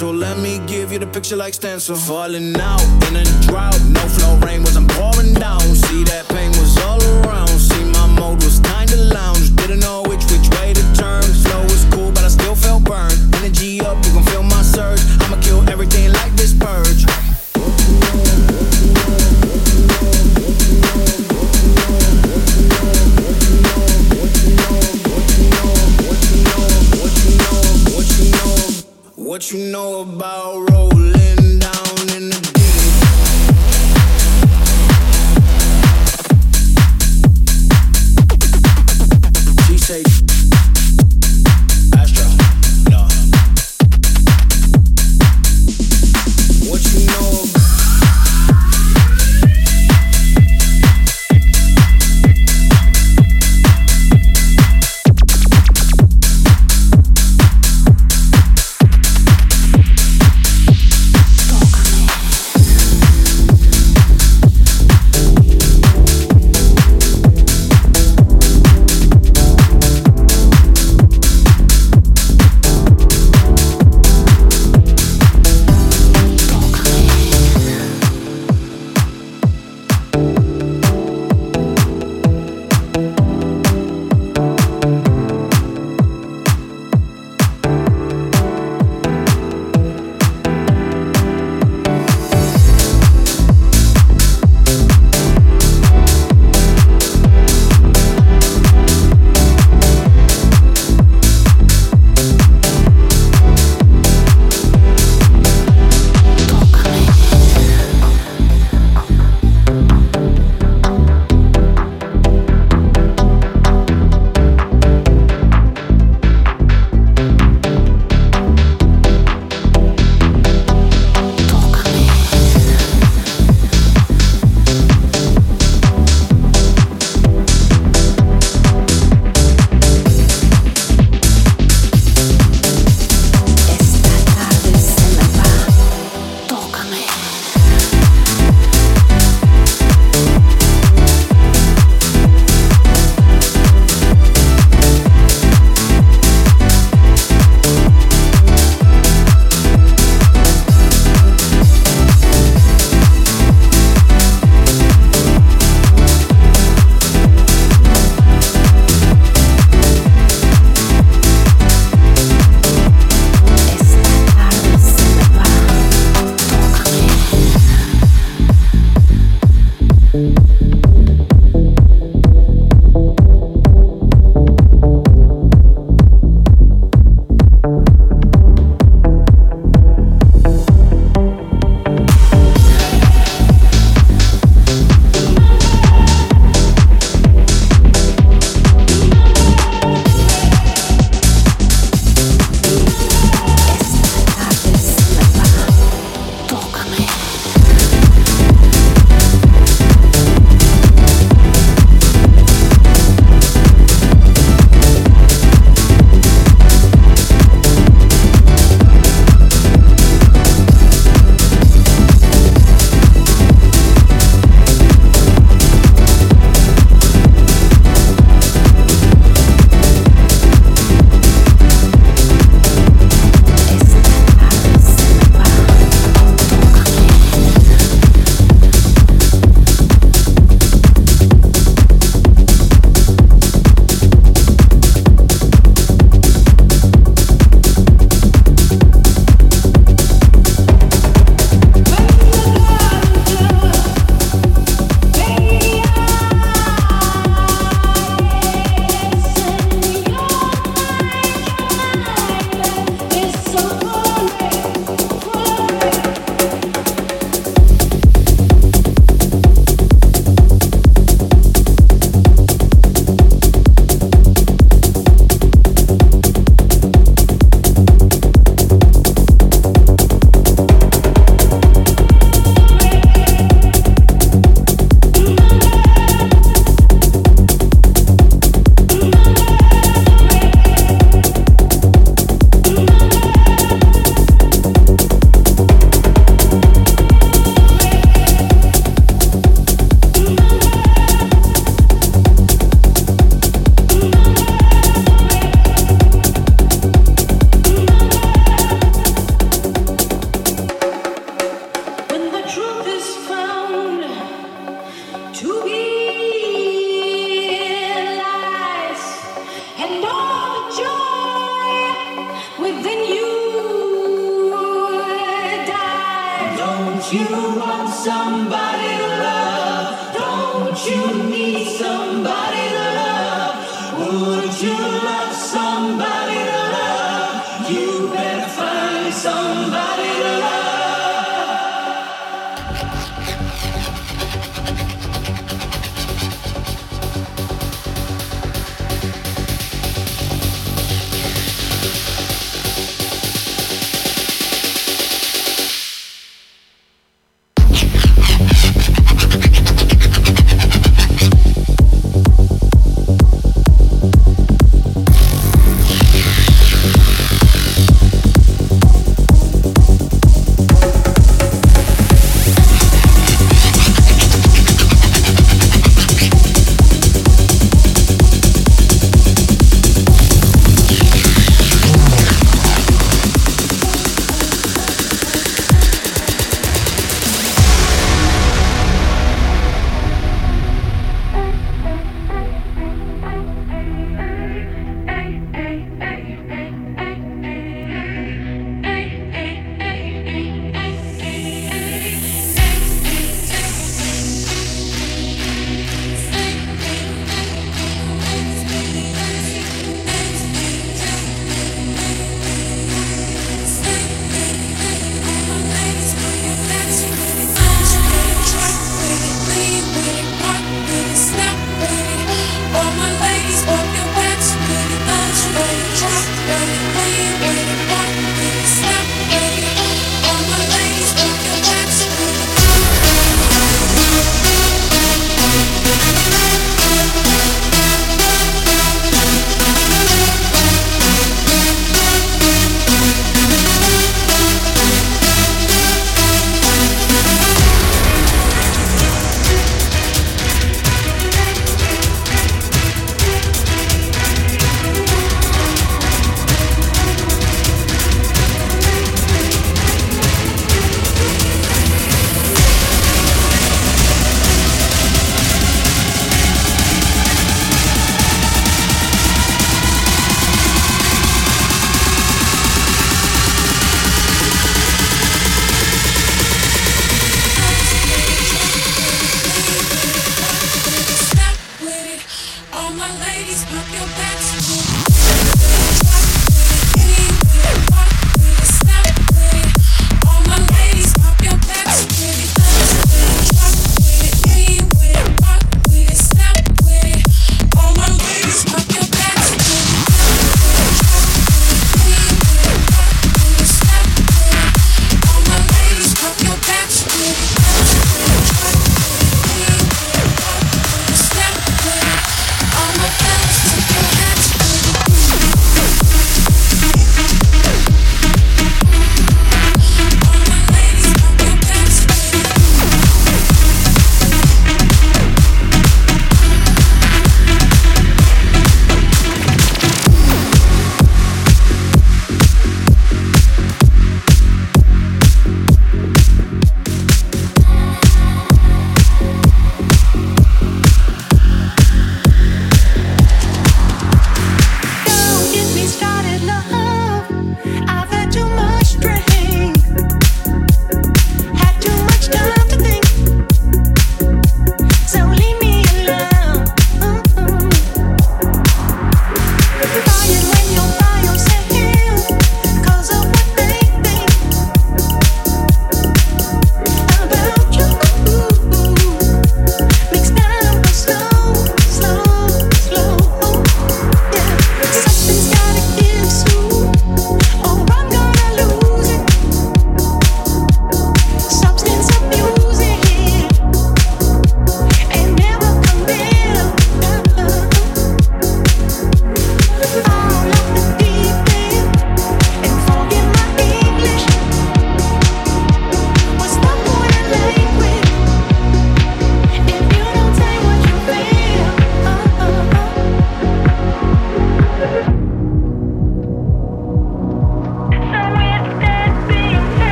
So uh, let me give you the picture like stencil. Falling out in a drought, no flow rain was I'm pouring down. See that pain was all around. You know about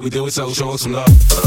we do it, so show us some love.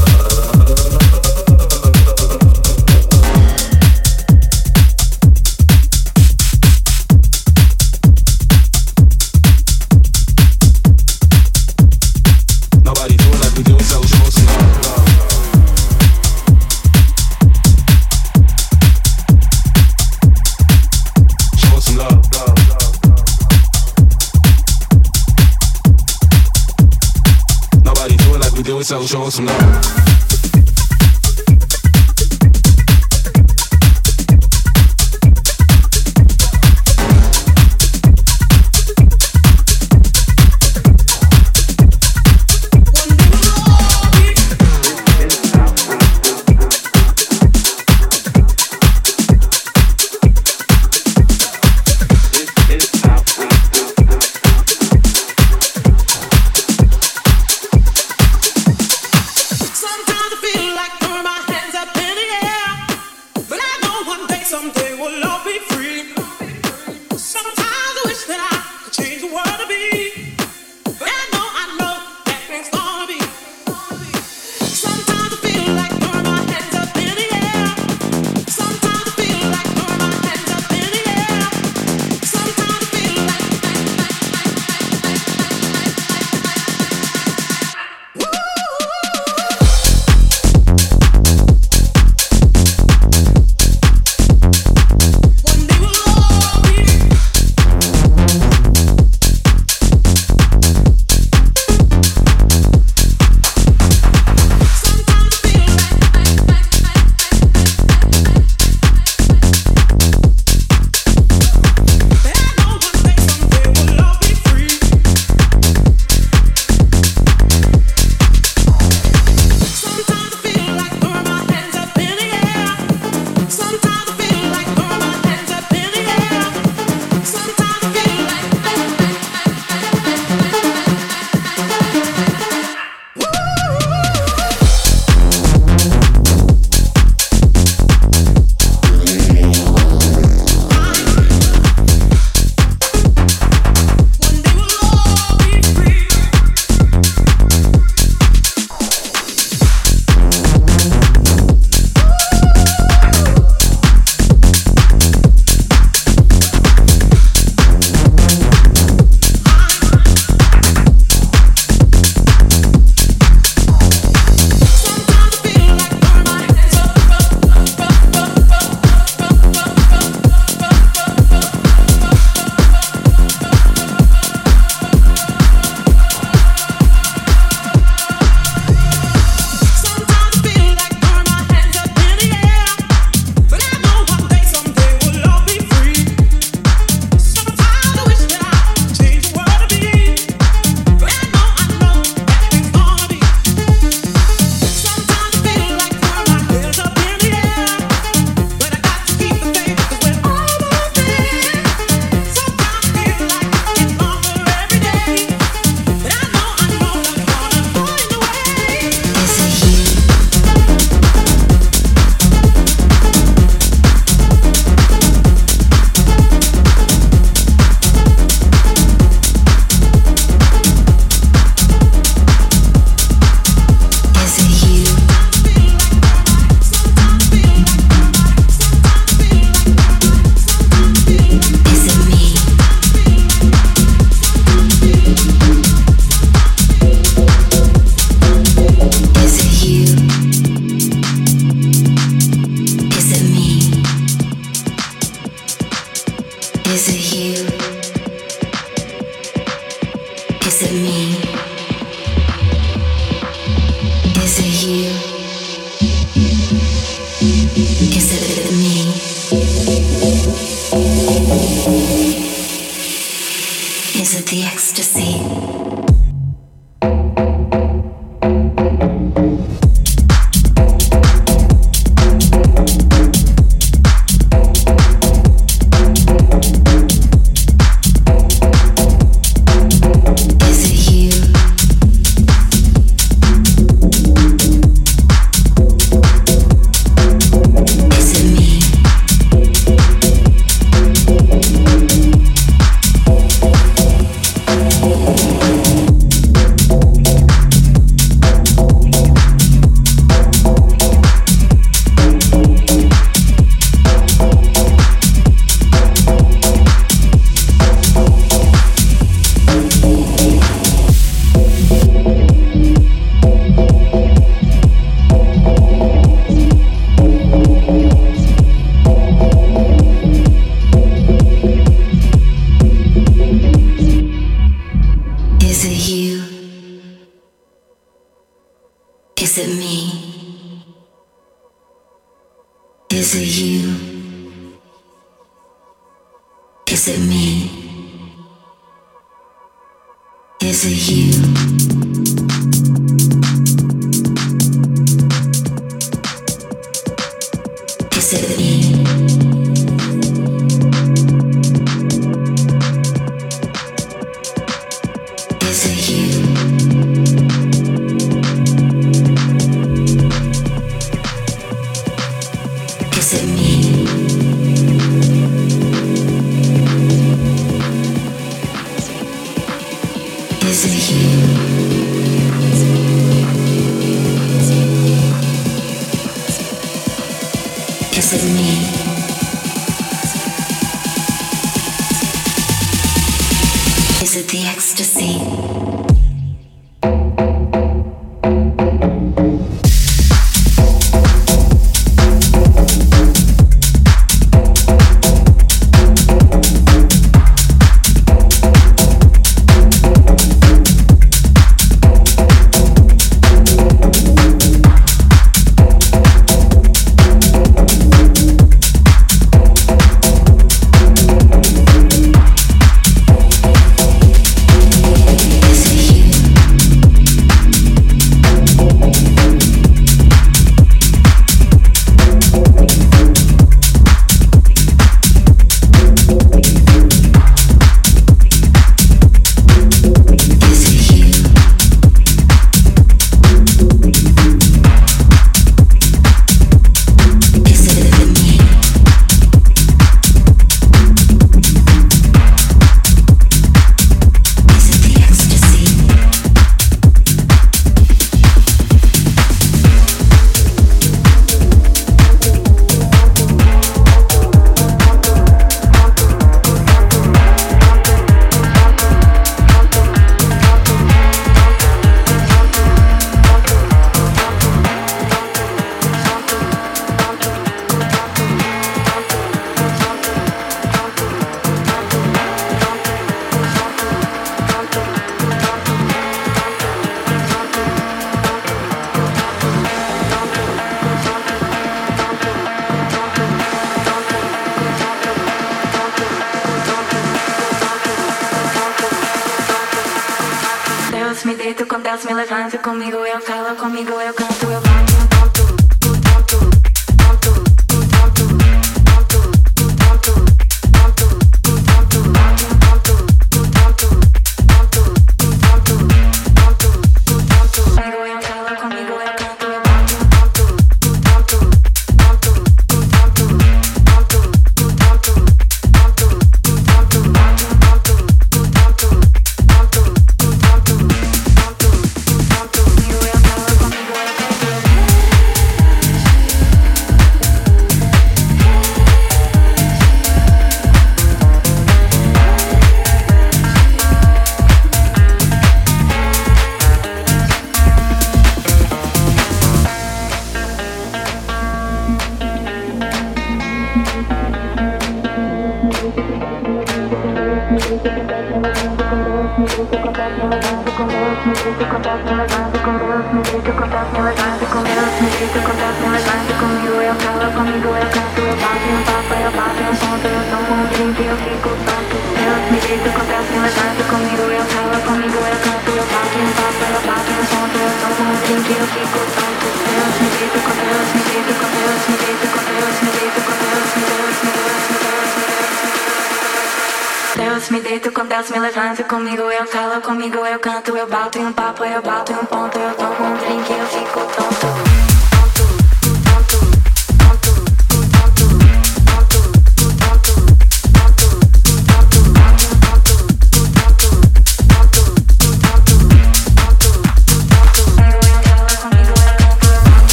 Danço, me levanta comigo, eu calo comigo, eu canto, eu bato em um papo, eu bato em um ponto, eu tomo um drink, eu fico tonto.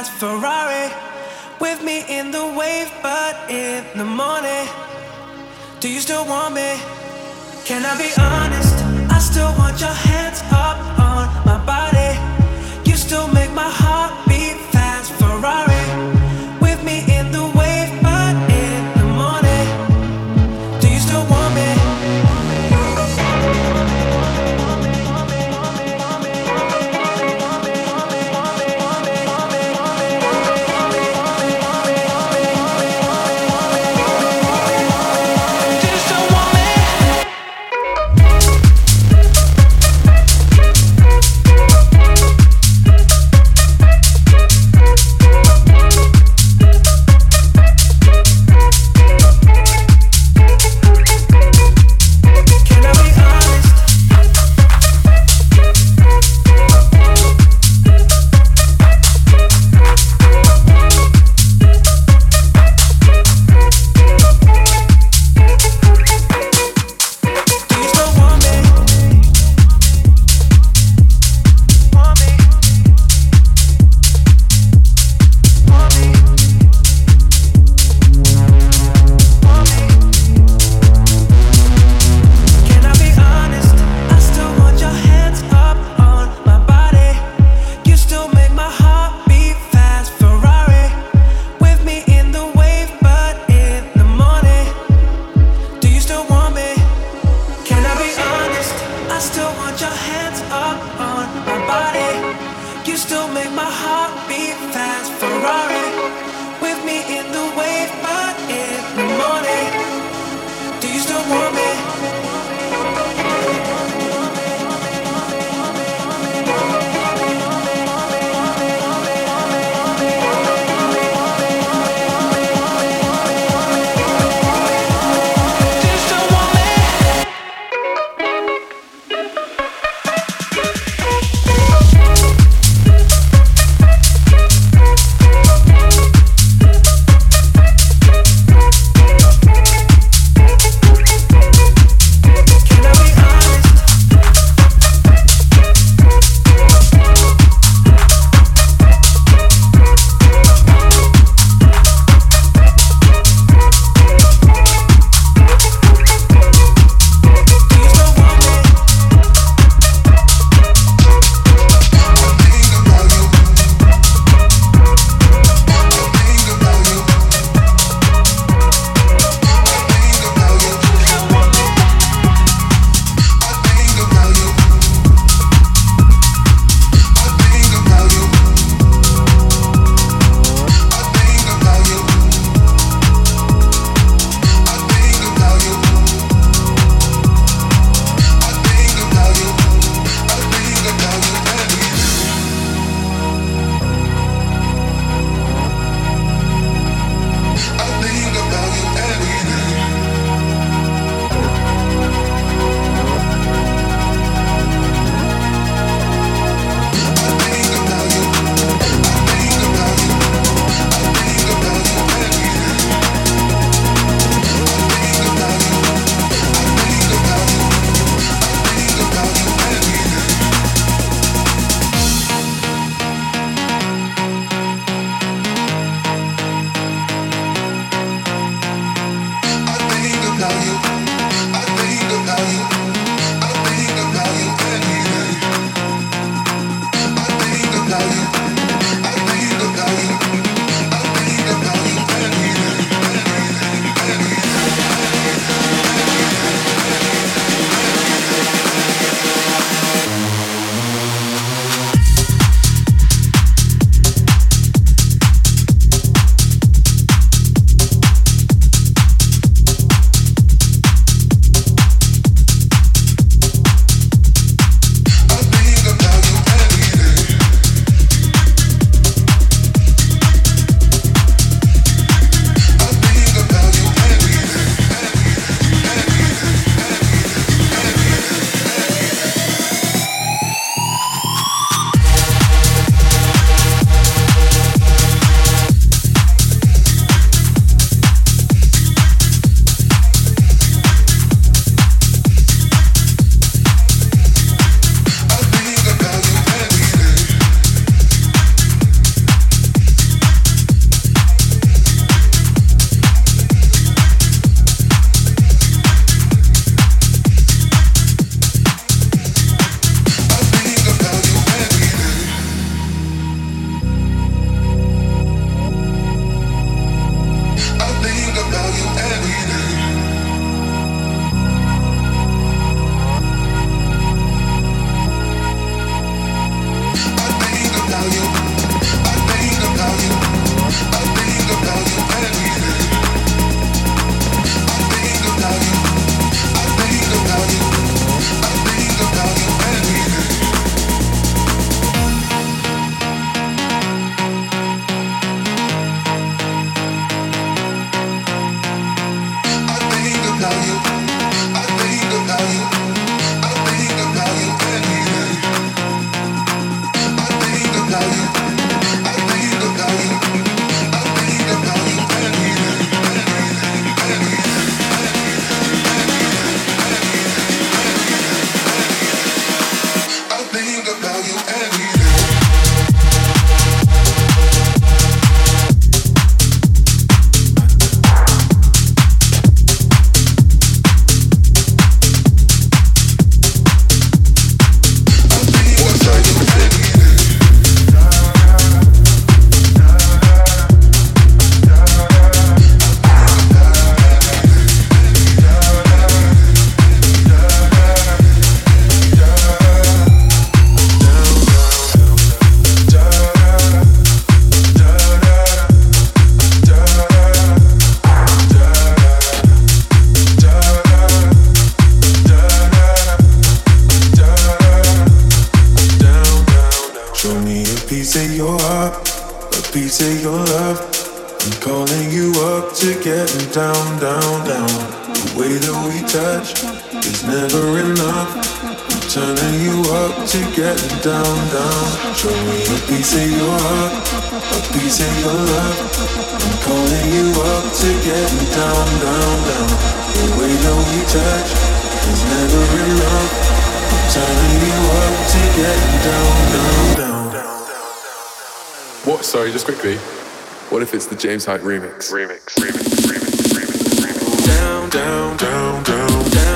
fast Ferrari with me in the wave, but in the morning, do you still want me? Can I be honest? I still want your hands up be. What if it's the James Hype remix? Remix, remix, remix, remix, remix. Down, down, down, down, down.